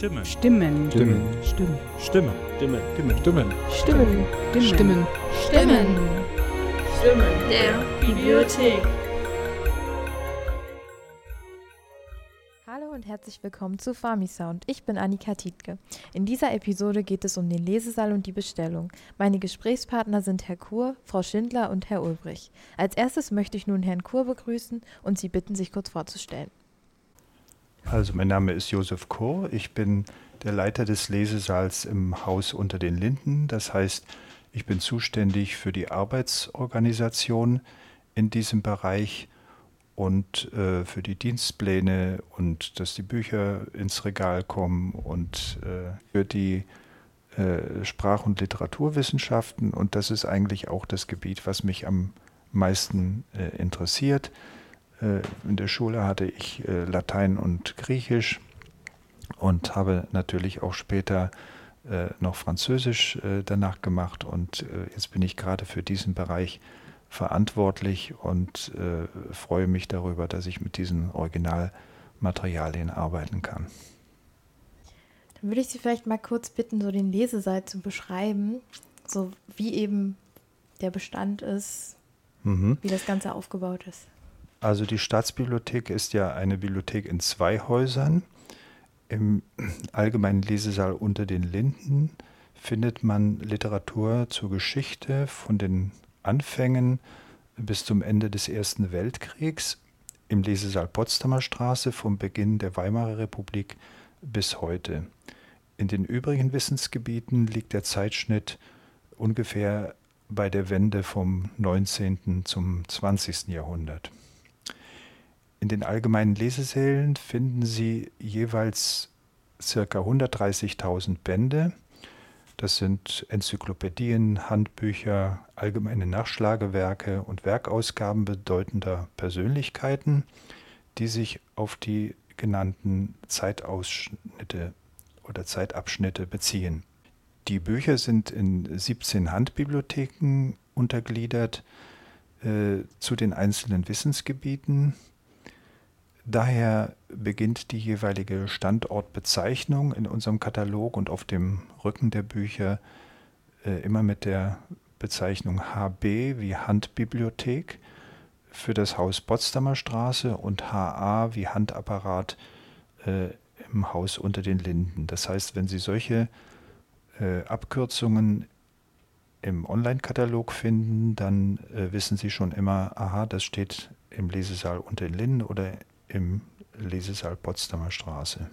Stimme. Stimmen. Stimmen. Stimmen. Stimme. Stimme. Stimme. Stimmen. Stimmen. Stimmen. Stimmen. Stimmen der Bibliothek. Hallo und herzlich willkommen zu Fami Sound. Ich bin Annika Tietke. In dieser Episode geht es um den Lesesaal und die Bestellung. Meine Gesprächspartner sind Herr Kur, Frau Schindler und Herr Ulbrich. Als erstes möchte ich nun Herrn Kur begrüßen und Sie bitten, sich kurz vorzustellen. Also mein Name ist Josef Kohr. Ich bin der Leiter des Lesesaals im Haus unter den Linden. Das heißt, ich bin zuständig für die Arbeitsorganisation in diesem Bereich und äh, für die Dienstpläne und dass die Bücher ins Regal kommen und äh, für die äh, Sprach- und Literaturwissenschaften. Und das ist eigentlich auch das Gebiet, was mich am meisten äh, interessiert. Äh, in der Schule hatte ich äh, Latein und Griechisch und habe natürlich auch später äh, noch Französisch danach gemacht. Und jetzt bin ich gerade für diesen Bereich verantwortlich und freue mich darüber, dass ich mit diesen Originalmaterialien arbeiten kann. Dann würde ich Sie vielleicht mal kurz bitten, so den Lesesaal zu beschreiben, so wie eben der Bestand ist, mhm. wie das Ganze aufgebaut ist. Also die Staatsbibliothek ist ja eine Bibliothek in zwei Häusern. Im allgemeinen Lesesaal unter den Linden findet man Literatur zur Geschichte von den Anfängen bis zum Ende des Ersten Weltkriegs. Im Lesesaal Potsdamer Straße vom Beginn der Weimarer Republik bis heute. In den übrigen Wissensgebieten liegt der Zeitschnitt ungefähr bei der Wende vom 19. zum 20. Jahrhundert. In den allgemeinen Lesesälen finden Sie jeweils ca. 130.000 Bände. Das sind Enzyklopädien, Handbücher, allgemeine Nachschlagewerke und Werkausgaben bedeutender Persönlichkeiten, die sich auf die genannten Zeitausschnitte oder Zeitabschnitte beziehen. Die Bücher sind in 17 Handbibliotheken untergliedert äh, zu den einzelnen Wissensgebieten. Daher beginnt die jeweilige Standortbezeichnung in unserem Katalog und auf dem Rücken der Bücher äh, immer mit der Bezeichnung HB wie Handbibliothek für das Haus Potsdamer Straße und HA wie Handapparat äh, im Haus unter den Linden. Das heißt, wenn Sie solche äh, Abkürzungen im Online-Katalog finden, dann äh, wissen Sie schon immer, aha, das steht im Lesesaal unter den Linden oder im Lesesaal Potsdamer Straße.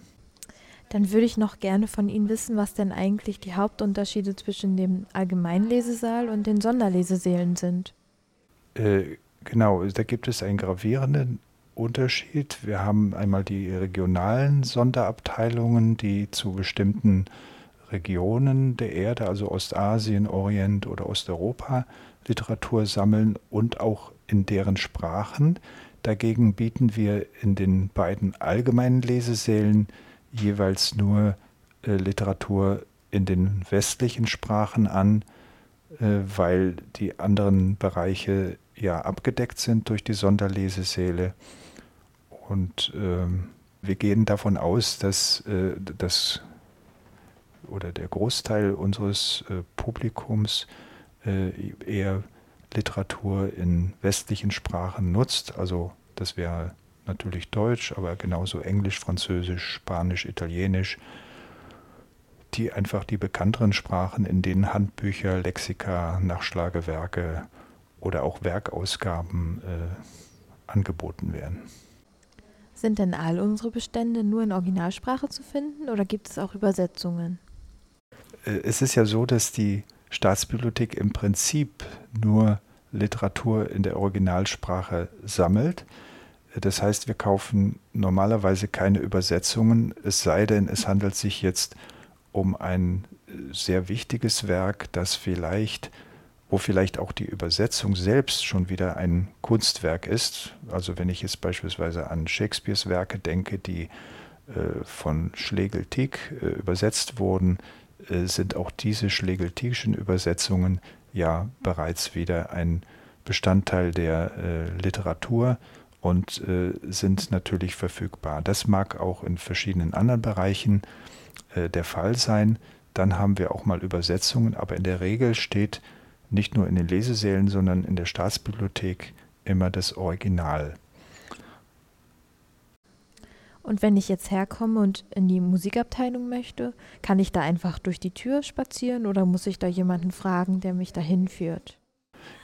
Dann würde ich noch gerne von Ihnen wissen, was denn eigentlich die Hauptunterschiede zwischen dem Allgemeinlesesaal und den Sonderlesesälen sind. Äh, genau, da gibt es einen gravierenden Unterschied. Wir haben einmal die regionalen Sonderabteilungen, die zu bestimmten Regionen der Erde, also Ostasien, Orient oder Osteuropa, Literatur sammeln und auch in deren Sprachen. Dagegen bieten wir in den beiden allgemeinen Lesesälen jeweils nur äh, Literatur in den westlichen Sprachen an, äh, weil die anderen Bereiche ja abgedeckt sind durch die Sonderlesesäle. Und ähm, wir gehen davon aus, dass äh, das oder der Großteil unseres äh, Publikums äh, eher Literatur in westlichen Sprachen nutzt. Also das wäre natürlich Deutsch, aber genauso Englisch, Französisch, Spanisch, Italienisch, die einfach die bekannteren Sprachen, in denen Handbücher, Lexika, Nachschlagewerke oder auch Werkausgaben äh, angeboten werden. Sind denn all unsere Bestände nur in Originalsprache zu finden oder gibt es auch Übersetzungen? Äh, es ist ja so, dass die Staatsbibliothek im Prinzip nur Literatur in der Originalsprache sammelt. Das heißt, wir kaufen normalerweise keine Übersetzungen, es sei denn, es handelt sich jetzt um ein sehr wichtiges Werk, das vielleicht, wo vielleicht auch die Übersetzung selbst schon wieder ein Kunstwerk ist. Also wenn ich jetzt beispielsweise an Shakespeares Werke denke, die äh, von Schlegel-Tick äh, übersetzt wurden, sind auch diese schlegeltischen Übersetzungen ja bereits wieder ein Bestandteil der äh, Literatur und äh, sind natürlich verfügbar. Das mag auch in verschiedenen anderen Bereichen äh, der Fall sein. Dann haben wir auch mal Übersetzungen, aber in der Regel steht nicht nur in den Lesesälen, sondern in der Staatsbibliothek immer das Original. Und wenn ich jetzt herkomme und in die Musikabteilung möchte, kann ich da einfach durch die Tür spazieren oder muss ich da jemanden fragen, der mich dahin führt?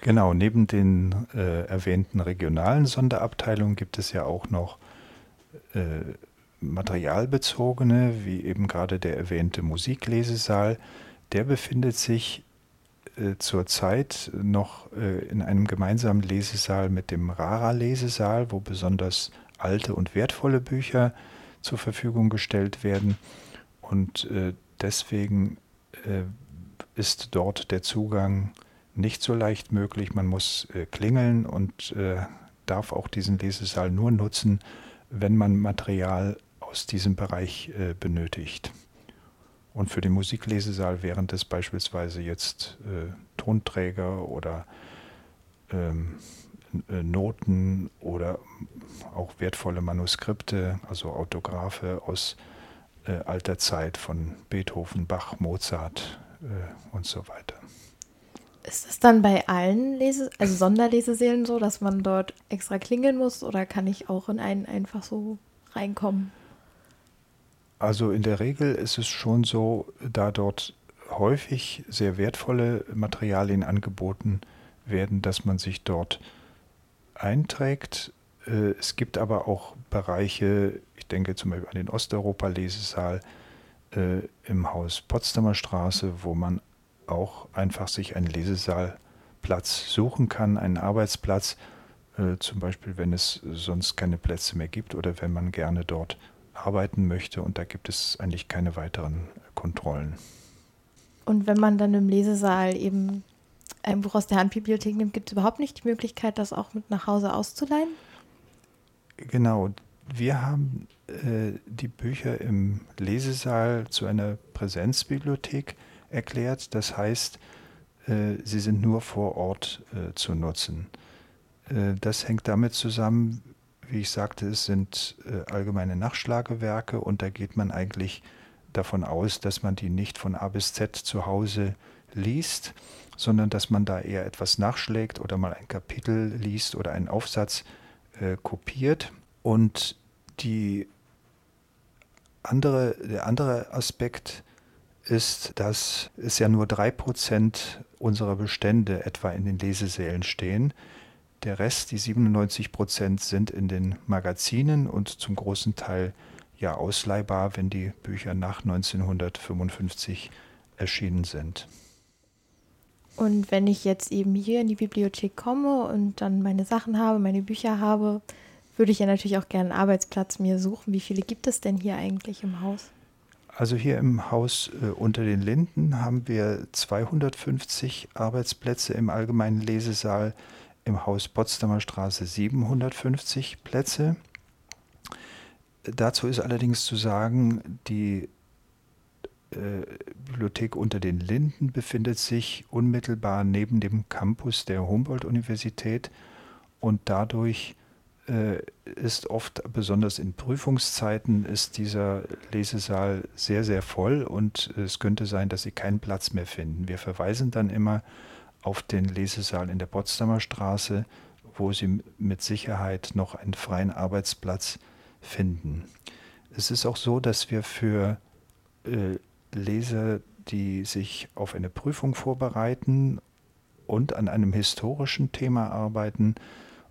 Genau, neben den äh, erwähnten regionalen Sonderabteilungen gibt es ja auch noch äh, materialbezogene, wie eben gerade der erwähnte Musiklesesaal. Der befindet sich äh, zurzeit noch äh, in einem gemeinsamen Lesesaal mit dem Rara-Lesesaal, wo besonders alte und wertvolle Bücher zur Verfügung gestellt werden. Und äh, deswegen äh, ist dort der Zugang nicht so leicht möglich. Man muss äh, klingeln und äh, darf auch diesen Lesesaal nur nutzen, wenn man Material aus diesem Bereich benötigt. Und für den Musiklesesaal wären das beispielsweise jetzt äh, Tonträger oder ähm, äh, Noten oder auch wertvolle Manuskripte, also Autographe aus äh, alter Zeit von Beethoven, Bach, Mozart äh, und so weiter. Ist es dann bei allen Lese also Sonderlesesälen so, dass man dort extra klingeln muss oder kann ich auch in einen einfach so reinkommen? Also in der Regel ist es schon so, da dort häufig sehr wertvolle Materialien angeboten werden, dass man sich dort einträgt. Äh, es gibt aber auch Bereiche, ich denke zum Beispiel an den Osteuropa-Lesesaal äh, im Haus Potsdamer Straße, wo man auch einfach sich einen Lesesaalplatz suchen kann, einen Arbeitsplatz, äh, zum Beispiel wenn es sonst keine Plätze mehr gibt oder wenn man gerne dort arbeiten möchte und da gibt es eigentlich keine weiteren Kontrollen. Und wenn man dann im Lesesaal eben ein Buch aus der Handbibliothek nimmt, gibt es überhaupt nicht die Möglichkeit, das auch mit nach Hause auszuleihen? Genau. Wir haben äh, die Bücher im Lesesaal zu einer Präsenzbibliothek erklärt. Das heißt, äh, sie sind nur vor Ort äh, zu nutzen. Äh, das hängt damit zusammen, wie ich sagte, es sind äh, allgemeine Nachschlagewerke und da geht man eigentlich davon aus, dass man die nicht von A bis Z zu Hause liest, sondern dass man da eher etwas nachschlägt oder mal ein Kapitel liest oder einen Aufsatz äh, kopiert. Und die andere, der andere Aspekt ist, dass es ja nur drei Prozent unserer Bestände etwa in den Lesesälen stehen. Der Rest, die 97 Prozent, sind in den Magazinen und zum großen Teil ja ausleihbar, wenn die Bücher nach 1955 erschienen sind. Und wenn ich jetzt eben hier in die Bibliothek komme und dann meine Sachen habe, meine Bücher habe, würde ich ja natürlich auch gerne einen Arbeitsplatz mir suchen. Wie viele gibt es denn hier eigentlich im Haus? Also hier im Haus äh, unter den Linden haben wir 250 Arbeitsplätze im allgemeinen Lesesaal im Haus Potsdamer Straße 750 Plätze. Dazu ist allerdings zu sagen, die Bibliothek unter den Linden befindet sich unmittelbar neben dem Campus der Humboldt-Universität und dadurch äh, ist oft, besonders in Prüfungszeiten, ist dieser Lesesaal sehr, sehr voll und es könnte sein, dass Sie keinen Platz mehr finden. Wir verweisen dann immer auf den Lesesaal in der Potsdamer Straße, wo Sie mit Sicherheit noch einen freien Arbeitsplatz finden. Es ist auch so, dass wir für äh, Leser, die sich auf eine Prüfung vorbereiten und an einem historischen Thema arbeiten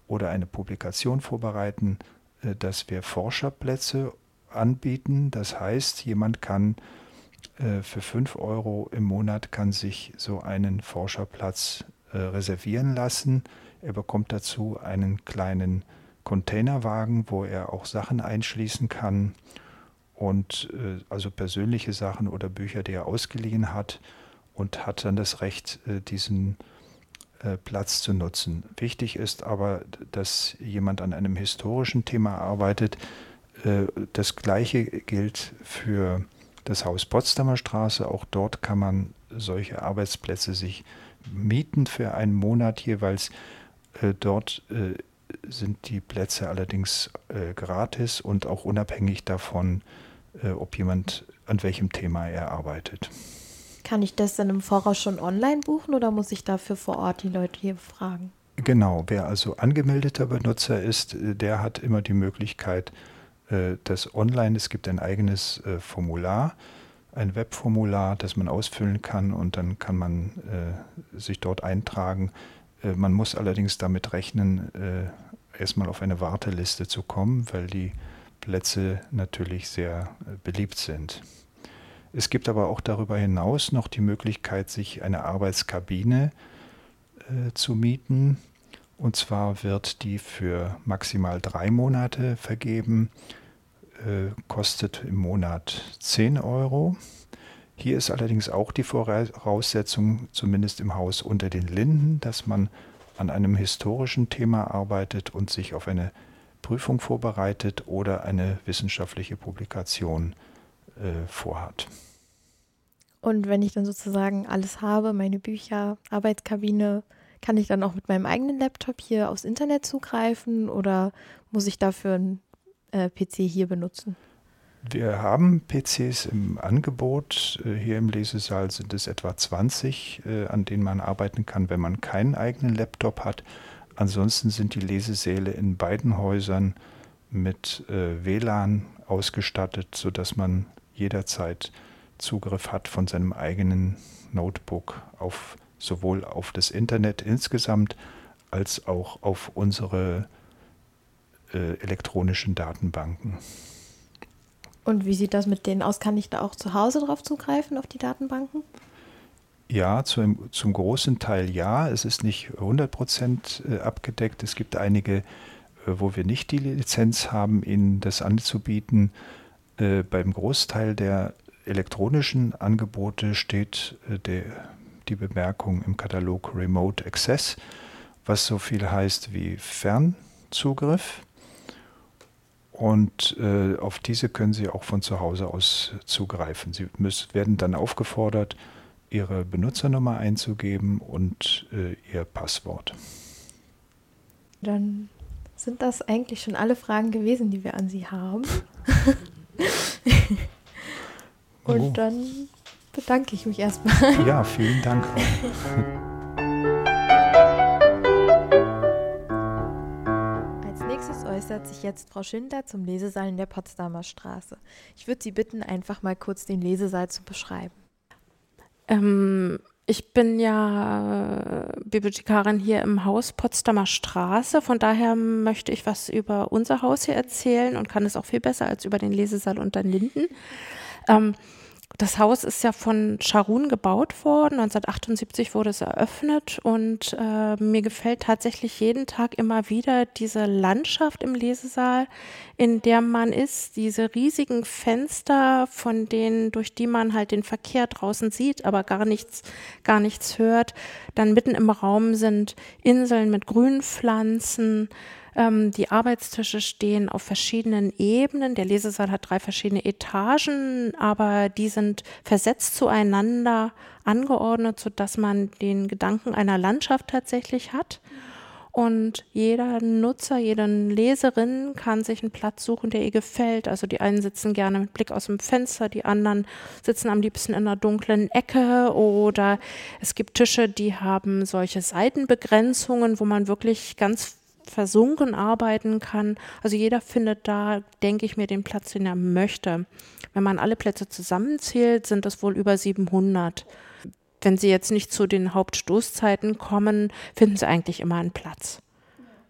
oder eine Publikation vorbereiten, äh, dass wir Forscherplätze anbieten. Das heißt, jemand kann äh, für 5 Euro im Monat kann sich so einen Forscherplatz äh, reservieren lassen. Er bekommt dazu einen kleinen Containerwagen, wo er auch Sachen einschließen kann und äh, also persönliche Sachen oder Bücher, die er ausgeliehen hat und hat dann das Recht, diesen Platz zu nutzen. Wichtig ist aber, dass jemand an einem historischen Thema arbeitet. Das gleiche gilt für das Haus Potsdamer Straße. Auch dort kann man solche Arbeitsplätze sich mieten für einen Monat jeweils. Äh, dort äh, sind die Plätze allerdings äh, gratis und auch unabhängig davon, äh, ob jemand an welchem Thema er arbeitet. Kann ich das dann im Voraus schon online buchen oder muss ich dafür vor Ort die Leute hier fragen? Genau, wer also angemeldeter Benutzer ist, äh, der hat immer die Möglichkeit, äh, das online, es gibt ein eigenes äh, Formular, ein Webformular, das man ausfüllen kann und dann kann man sich dort eintragen. Man muss allerdings damit rechnen, erstmal auf eine Warteliste zu kommen, weil die Plätze natürlich sehr beliebt sind. Es gibt aber auch darüber hinaus noch die Möglichkeit, sich eine Arbeitskabine äh, zu mieten. Und zwar wird die für maximal drei Monate vergeben, äh, kostet im Monat 10 Euro. Hier ist allerdings auch die Voraussetzung, zumindest im Haus unter den Linden, dass man an einem historischen Thema arbeitet und sich auf eine Prüfung vorbereitet oder eine wissenschaftliche Publikation äh, vorhat. Und wenn ich dann sozusagen alles habe, meine Bücher, Arbeitskabine, kann ich dann auch mit meinem eigenen Laptop hier aufs Internet zugreifen oder muss ich dafür einen äh, PC hier benutzen? Wir haben PCs im Angebot. Äh, hier im Lesesaal sind es etwa 20, äh, an denen man arbeiten kann, wenn man keinen eigenen Laptop hat. Ansonsten sind die Lesesäle in beiden Häusern mit äh, WLAN ausgestattet, sodass man jederzeit Zugriff hat von seinem eigenen Notebook auf sowohl auf das Internet insgesamt als auch auf unsere elektronischen Datenbanken. Und wie sieht das mit denen aus? Kann ich da auch zu Hause drauf zugreifen, auf die Datenbanken? Ja, zum, zum großen Teil ja. Es ist nicht 100 Prozent äh, abgedeckt. Es gibt einige, äh, wo wir nicht die Lizenz haben, Ihnen das anzubieten. Äh, beim Großteil der elektronischen Angebote steht der, die Bemerkung im Katalog Remote Access, was so viel heißt wie Fernzugriff. Und äh, auf diese können Sie auch von zu Hause aus zugreifen. Sie müssen, werden dann aufgefordert, Ihre Benutzernummer einzugeben und äh, Ihr Passwort. Dann sind das eigentlich schon alle Fragen gewesen, die wir an Sie haben. und oh. dann bedanke ich mich erstmal. Ja, vielen Dank. äußert sich jetzt Frau Schindler zum Lesesaal in der Potsdamer Straße. Ich würde Sie bitten, einfach mal kurz den Lesesaal zu beschreiben. Ähm, ich bin ja Bibliothekarin hier im Haus Potsdamer Straße. Von daher möchte ich was über unser Haus hier erzählen und kann es auch viel besser als über den Lesesaal unter Linden. Ähm, das Haus ist ja von Scharun gebaut worden. 1978 wurde es eröffnet und äh, mir gefällt tatsächlich jeden Tag immer wieder diese Landschaft im Lesesaal, in der man ist. Diese riesigen Fenster, von denen, durch die man halt den Verkehr draußen sieht, aber gar nichts, gar nichts hört. Dann mitten im Raum sind Inseln mit Grünpflanzen. Ähm, die Arbeitstische stehen auf verschiedenen Ebenen. Der Lesesaal hat drei verschiedene Etagen, aber die sind versetzt zueinander angeordnet, sodass man den Gedanken einer Landschaft tatsächlich hat. Und jeder Nutzer, jede Leserin kann sich einen Platz suchen, der ihr gefällt. Also die einen sitzen gerne mit Blick aus dem Fenster, die anderen sitzen am liebsten in einer dunklen Ecke oder es gibt Tische, die haben solche Seitenbegrenzungen, wo man wirklich ganz versunken arbeiten kann. Also jeder findet da, denke ich mir, den Platz, den er möchte. Wenn man alle Plätze zusammenzählt, sind das wohl über 700. Wenn Sie jetzt nicht zu den Hauptstoßzeiten kommen, finden Sie eigentlich immer einen Platz.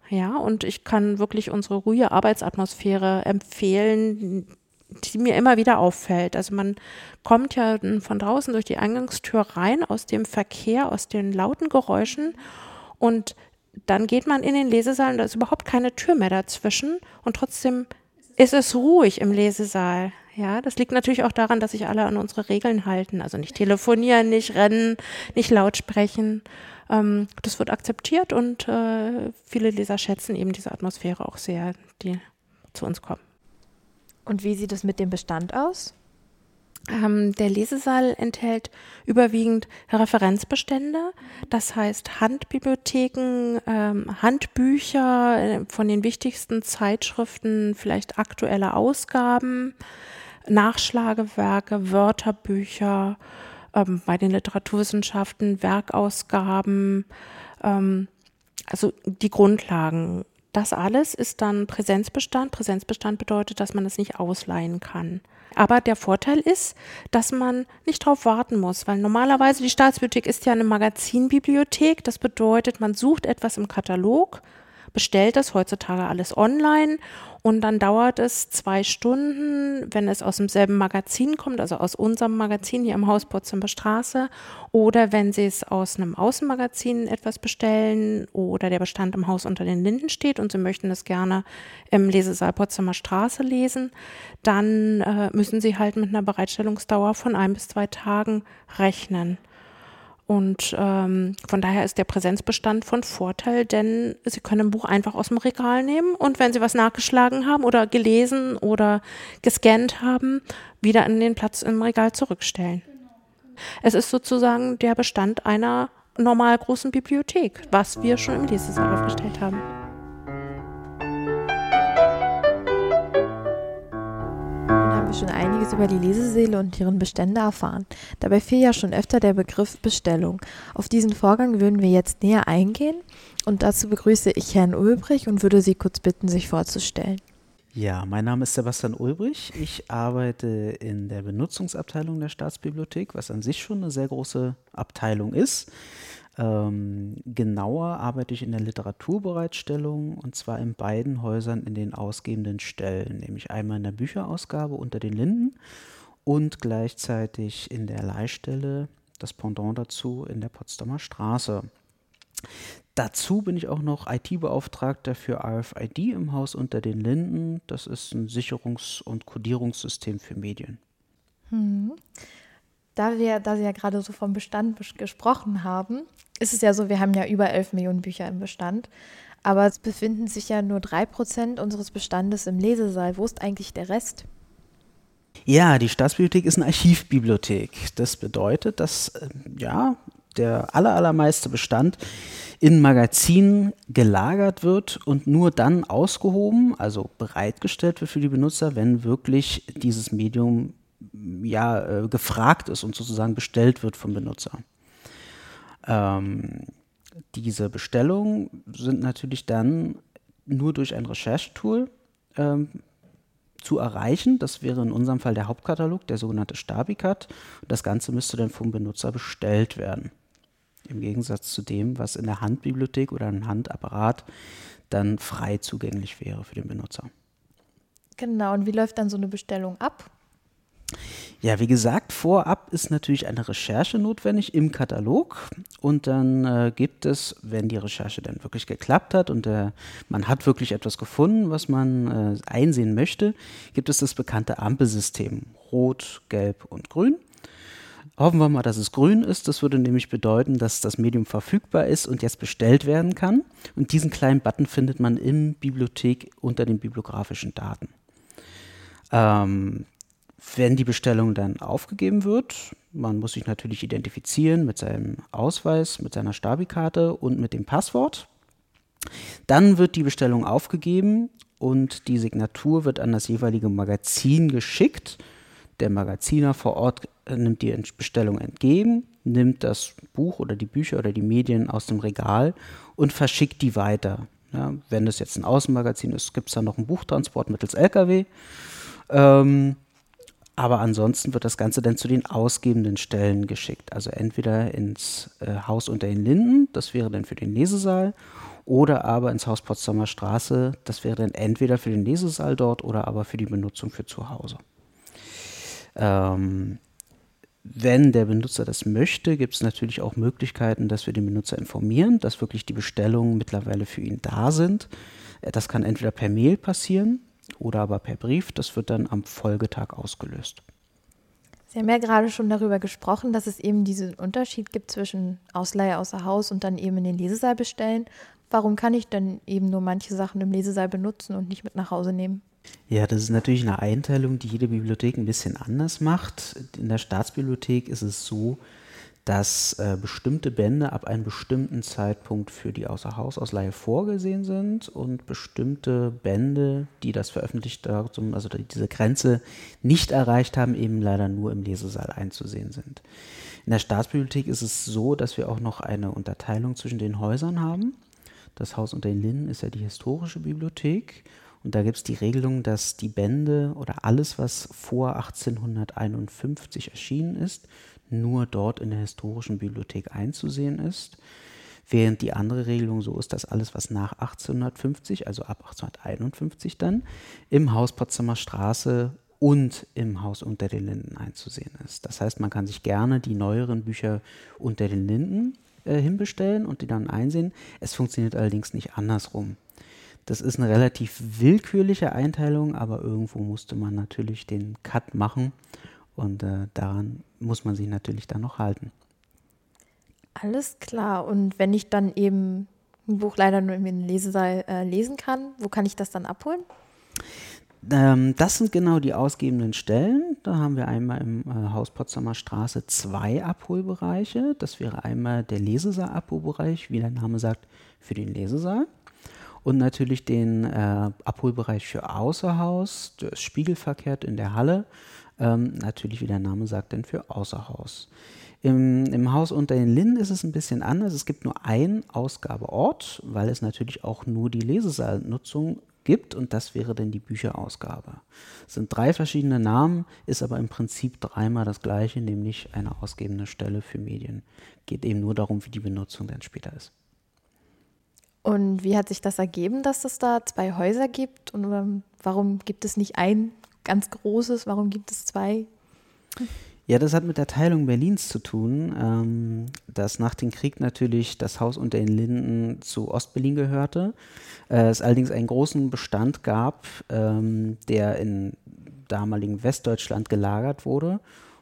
Ja, und ich kann wirklich unsere ruhige Arbeitsatmosphäre empfehlen, die mir immer wieder auffällt. Also man kommt ja von draußen durch die Eingangstür rein aus dem Verkehr, aus den lauten Geräuschen und dann geht man in den Lesesaal und da ist überhaupt keine Tür mehr dazwischen und trotzdem ist es ruhig im Lesesaal. Ja, das liegt natürlich auch daran, dass sich alle an unsere Regeln halten. Also nicht telefonieren, nicht rennen, nicht laut sprechen. Ähm, das wird akzeptiert und äh, viele Leser schätzen eben diese Atmosphäre auch sehr, die zu uns kommen. Und wie sieht es mit dem Bestand aus? Ähm, der Lesesaal enthält überwiegend Referenzbestände, das heißt Handbibliotheken, ähm, Handbücher äh, von den wichtigsten Zeitschriften, vielleicht aktuelle Ausgaben. Nachschlagewerke, Wörterbücher, ähm, bei den Literaturwissenschaften, Werkausgaben, ähm, also die Grundlagen. Das alles ist dann Präsenzbestand. Präsenzbestand bedeutet, dass man es nicht ausleihen kann. Aber der Vorteil ist, dass man nicht darauf warten muss, weil normalerweise die Staatsbibliothek ist ja eine Magazinbibliothek. Das bedeutet, man sucht etwas im Katalog, bestellt das heutzutage alles online und dann dauert es zwei Stunden, wenn es aus demselben Magazin kommt, also aus unserem Magazin hier im Haus Potsdamer Straße, oder wenn Sie es aus einem Außenmagazin etwas bestellen oder der Bestand im Haus unter den Linden steht und Sie möchten es gerne im Lesesaal Potsdamer Straße lesen, dann äh, müssen Sie halt mit einer Bereitstellungsdauer von ein bis zwei Tagen rechnen. Und ähm, von daher ist der Präsenzbestand von Vorteil, denn Sie können ein Buch einfach aus dem Regal nehmen und wenn Sie was nachgeschlagen haben oder gelesen oder gescannt haben, wieder an den Platz im Regal zurückstellen. Es ist sozusagen der Bestand einer normal großen Bibliothek, was wir schon im Lesesaal aufgestellt haben. Schon einiges über die Leseseele und deren Bestände erfahren. Dabei fiel ja schon öfter der Begriff Bestellung. Auf diesen Vorgang würden wir jetzt näher eingehen und dazu begrüße ich Herrn Ulbrich und würde Sie kurz bitten, sich vorzustellen. Ja, mein Name ist Sebastian Ulbrich. Ich arbeite in der Benutzungsabteilung der Staatsbibliothek, was an sich schon eine sehr große Abteilung ist. Ähm, genauer arbeite ich in der Literaturbereitstellung und zwar in beiden Häusern in den ausgebenden Stellen, nämlich einmal in der Bücherausgabe unter den Linden und gleichzeitig in der Leihstelle, das Pendant dazu in der Potsdamer Straße. Dazu bin ich auch noch IT-Beauftragter für RFID im Haus unter den Linden. Das ist ein Sicherungs- und Codierungssystem für Medien. Hm. Da wir, da Sie ja gerade so vom Bestand gesprochen haben, ist es ja so, wir haben ja über 11 Millionen Bücher im Bestand, aber es befinden sich ja nur 3% unseres Bestandes im Lesesaal. Wo ist eigentlich der Rest? Ja, die Staatsbibliothek ist eine Archivbibliothek. Das bedeutet, dass äh, ja, der allermeiste Bestand in Magazinen gelagert wird und nur dann ausgehoben, also bereitgestellt wird für die Benutzer, wenn wirklich dieses Medium ja, äh, gefragt ist und sozusagen bestellt wird vom Benutzer. Ähm, diese Bestellungen sind natürlich dann nur durch ein Recherchetool ähm, zu erreichen. Das wäre in unserem Fall der Hauptkatalog, der sogenannte Stabicat. Das Ganze müsste dann vom Benutzer bestellt werden. Im Gegensatz zu dem, was in der Handbibliothek oder im Handapparat dann frei zugänglich wäre für den Benutzer. Genau, und wie läuft dann so eine Bestellung ab? Ja, wie gesagt, vorab ist natürlich eine Recherche notwendig im Katalog und dann äh, gibt es, wenn die Recherche dann wirklich geklappt hat und äh, man hat wirklich etwas gefunden, was man äh, einsehen möchte, gibt es das bekannte Ampelsystem Rot, Gelb und Grün. Hoffen wir mal, dass es grün ist. Das würde nämlich bedeuten, dass das Medium verfügbar ist und jetzt bestellt werden kann. Und diesen kleinen Button findet man im Bibliothek unter den bibliografischen Daten. Ähm, wenn die Bestellung dann aufgegeben wird, man muss sich natürlich identifizieren mit seinem Ausweis, mit seiner Stabikarte und mit dem Passwort. Dann wird die Bestellung aufgegeben und die Signatur wird an das jeweilige Magazin geschickt. Der Magaziner vor Ort äh, nimmt die Bestellung entgegen, nimmt das Buch oder die Bücher oder die Medien aus dem Regal und verschickt die weiter. Ja, wenn das jetzt ein Außenmagazin ist, gibt es dann noch einen Buchtransport mittels LKW. Ähm, aber ansonsten wird das Ganze dann zu den ausgebenden Stellen geschickt. Also entweder ins äh, Haus unter den Linden, das wäre dann für den Lesesaal, oder aber ins Haus Potsdamer Straße, das wäre dann entweder für den Lesesaal dort oder aber für die Benutzung für zu Hause. Ähm, wenn der Benutzer das möchte, gibt es natürlich auch Möglichkeiten, dass wir den Benutzer informieren, dass wirklich die Bestellungen mittlerweile für ihn da sind. Äh, das kann entweder per Mail passieren, oder aber per Brief. Das wird dann am Folgetag ausgelöst. Sie haben ja gerade schon darüber gesprochen, dass es eben diesen Unterschied gibt zwischen Ausleihe außer Haus und dann eben in den Lesesaal bestellen. Warum kann ich dann eben nur manche Sachen im Lesesaal benutzen und nicht mit nach Hause nehmen? Ja, das ist natürlich eine Einteilung, die jede Bibliothek ein bisschen anders macht. In der Staatsbibliothek ist es so, dass äh, bestimmte Bände ab einem bestimmten Zeitpunkt für die Außerhausausleihe vorgesehen sind und bestimmte Bände, die das veröffentlicht Datum, also diese Grenze nicht erreicht haben, eben leider nur im Lesesaal einzusehen sind. In der Staatsbibliothek ist es so, dass wir auch noch eine Unterteilung zwischen den Häusern haben. Das Haus unter den Linden ist ja die historische Bibliothek und da gibt es die Regelung, dass die Bände oder alles, was vor 1851 erschienen ist, nur dort in der historischen Bibliothek einzusehen ist. Während die andere Regelung so ist, dass alles, was nach 1850, also ab 1851 dann, im Haus Potsdamer Straße und im Haus unter den Linden einzusehen ist. Das heißt, man kann sich gerne die neueren Bücher unter den Linden äh, hinbestellen und die dann einsehen. Es funktioniert allerdings nicht andersrum. Das ist eine relativ willkürliche Einteilung, aber irgendwo musste man natürlich den Cut machen und äh, daran muss man sich natürlich dann noch halten. Alles klar. Und wenn ich dann eben ein Buch leider nur im Lesesaal äh, lesen kann, wo kann ich das dann abholen? Ähm, das sind genau die ausgebenden Stellen. Da haben wir einmal im äh, Haus Potsdamer Straße zwei Abholbereiche. Das wäre einmal der Lesesaal-Abholbereich, wie der Name sagt, für den Lesesaal. Und natürlich den äh, Abholbereich für Außerhaus, der ist spiegelverkehrt in der Halle. Ähm, natürlich, wie der Name sagt, denn für Außerhaus. Im, Im, Haus unter den Linden ist es ein bisschen anders. Es gibt nur einen Ausgabeort, weil es natürlich auch nur die Lesesaalnutzung gibt und das wäre dann die Bücherausgabe. Es sind drei verschiedene Namen, ist aber im Prinzip dreimal das gleiche, nämlich eine ausgebende Stelle für Medien. Geht eben nur darum, wie die Benutzung dann später ist. Und wie hat sich das ergeben, dass es da zwei Häuser gibt? Und warum gibt es nicht ein ganz großes? Warum gibt es zwei? Ja, das hat mit der Teilung Berlins zu tun, ähm, dass nach dem Krieg natürlich das Haus unter den Linden zu Ostberlin gehörte. Äh, es allerdings einen großen Bestand gab, ähm, der in damaligen Westdeutschland gelagert wurde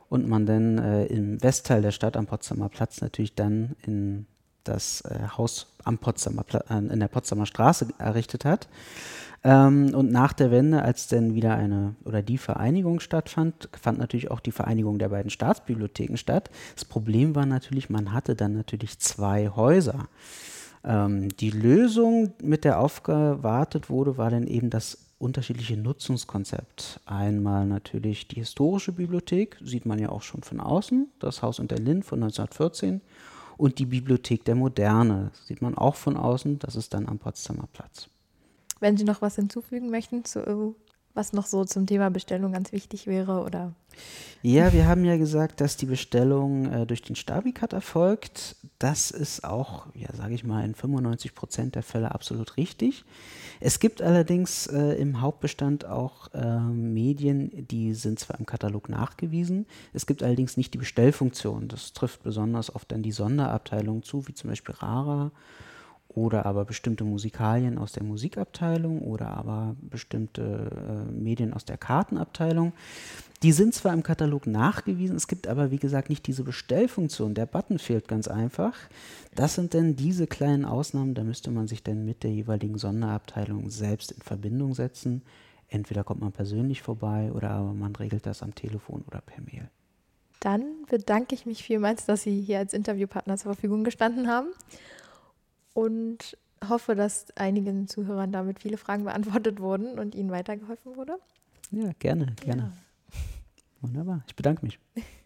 und man dann äh, im Westteil der Stadt am Potsdamer Platz natürlich dann in das äh, Haus am Potsdamer in der Potsdamer Straße errichtet hat. Ähm, und nach der Wende, als dann wieder eine oder die Vereinigung stattfand, fand natürlich auch die Vereinigung der beiden Staatsbibliotheken statt. Das Problem war natürlich, man hatte dann natürlich zwei Häuser. Ähm, die Lösung, mit der aufgewartet wurde, war dann eben das unterschiedliche Nutzungskonzept. Einmal natürlich die historische Bibliothek, sieht man ja auch schon von außen, das Haus unter Lind von 1914 und die Bibliothek der Moderne, sieht man auch von außen, das ist dann am Potsdamer Platz. Wenn Sie noch was hinzufügen möchten, zu, was noch so zum Thema Bestellung ganz wichtig wäre oder ja, wir haben ja gesagt, dass die Bestellung äh, durch den Stabikat erfolgt. Das ist auch, ja, sage ich mal, in 95 Prozent der Fälle absolut richtig. Es gibt allerdings äh, im Hauptbestand auch äh, Medien, die sind zwar im Katalog nachgewiesen, es gibt allerdings nicht die Bestellfunktion. Das trifft besonders oft dann die Sonderabteilung zu, wie zum Beispiel Rara oder aber bestimmte Musikalien aus der Musikabteilung oder aber bestimmte äh, Medien aus der Kartenabteilung. Die sind zwar im Katalog nachgewiesen, es gibt aber wie gesagt nicht diese Bestellfunktion. Der Button fehlt ganz einfach. Das sind dann diese kleinen Ausnahmen, da müsste man sich dann mit der jeweiligen Sonderabteilung selbst in Verbindung setzen. Entweder kommt man persönlich vorbei oder aber man regelt das am Telefon oder per Mail. Dann bedanke ich mich vielmals, dass Sie hier als Interviewpartner zur Verfügung gestanden haben und hoffe, dass einigen Zuhörern damit viele Fragen beantwortet wurden und ihnen weitergeholfen wurde. Ja, gerne, gerne. Ja. Wunderbar. Ich bedanke mich.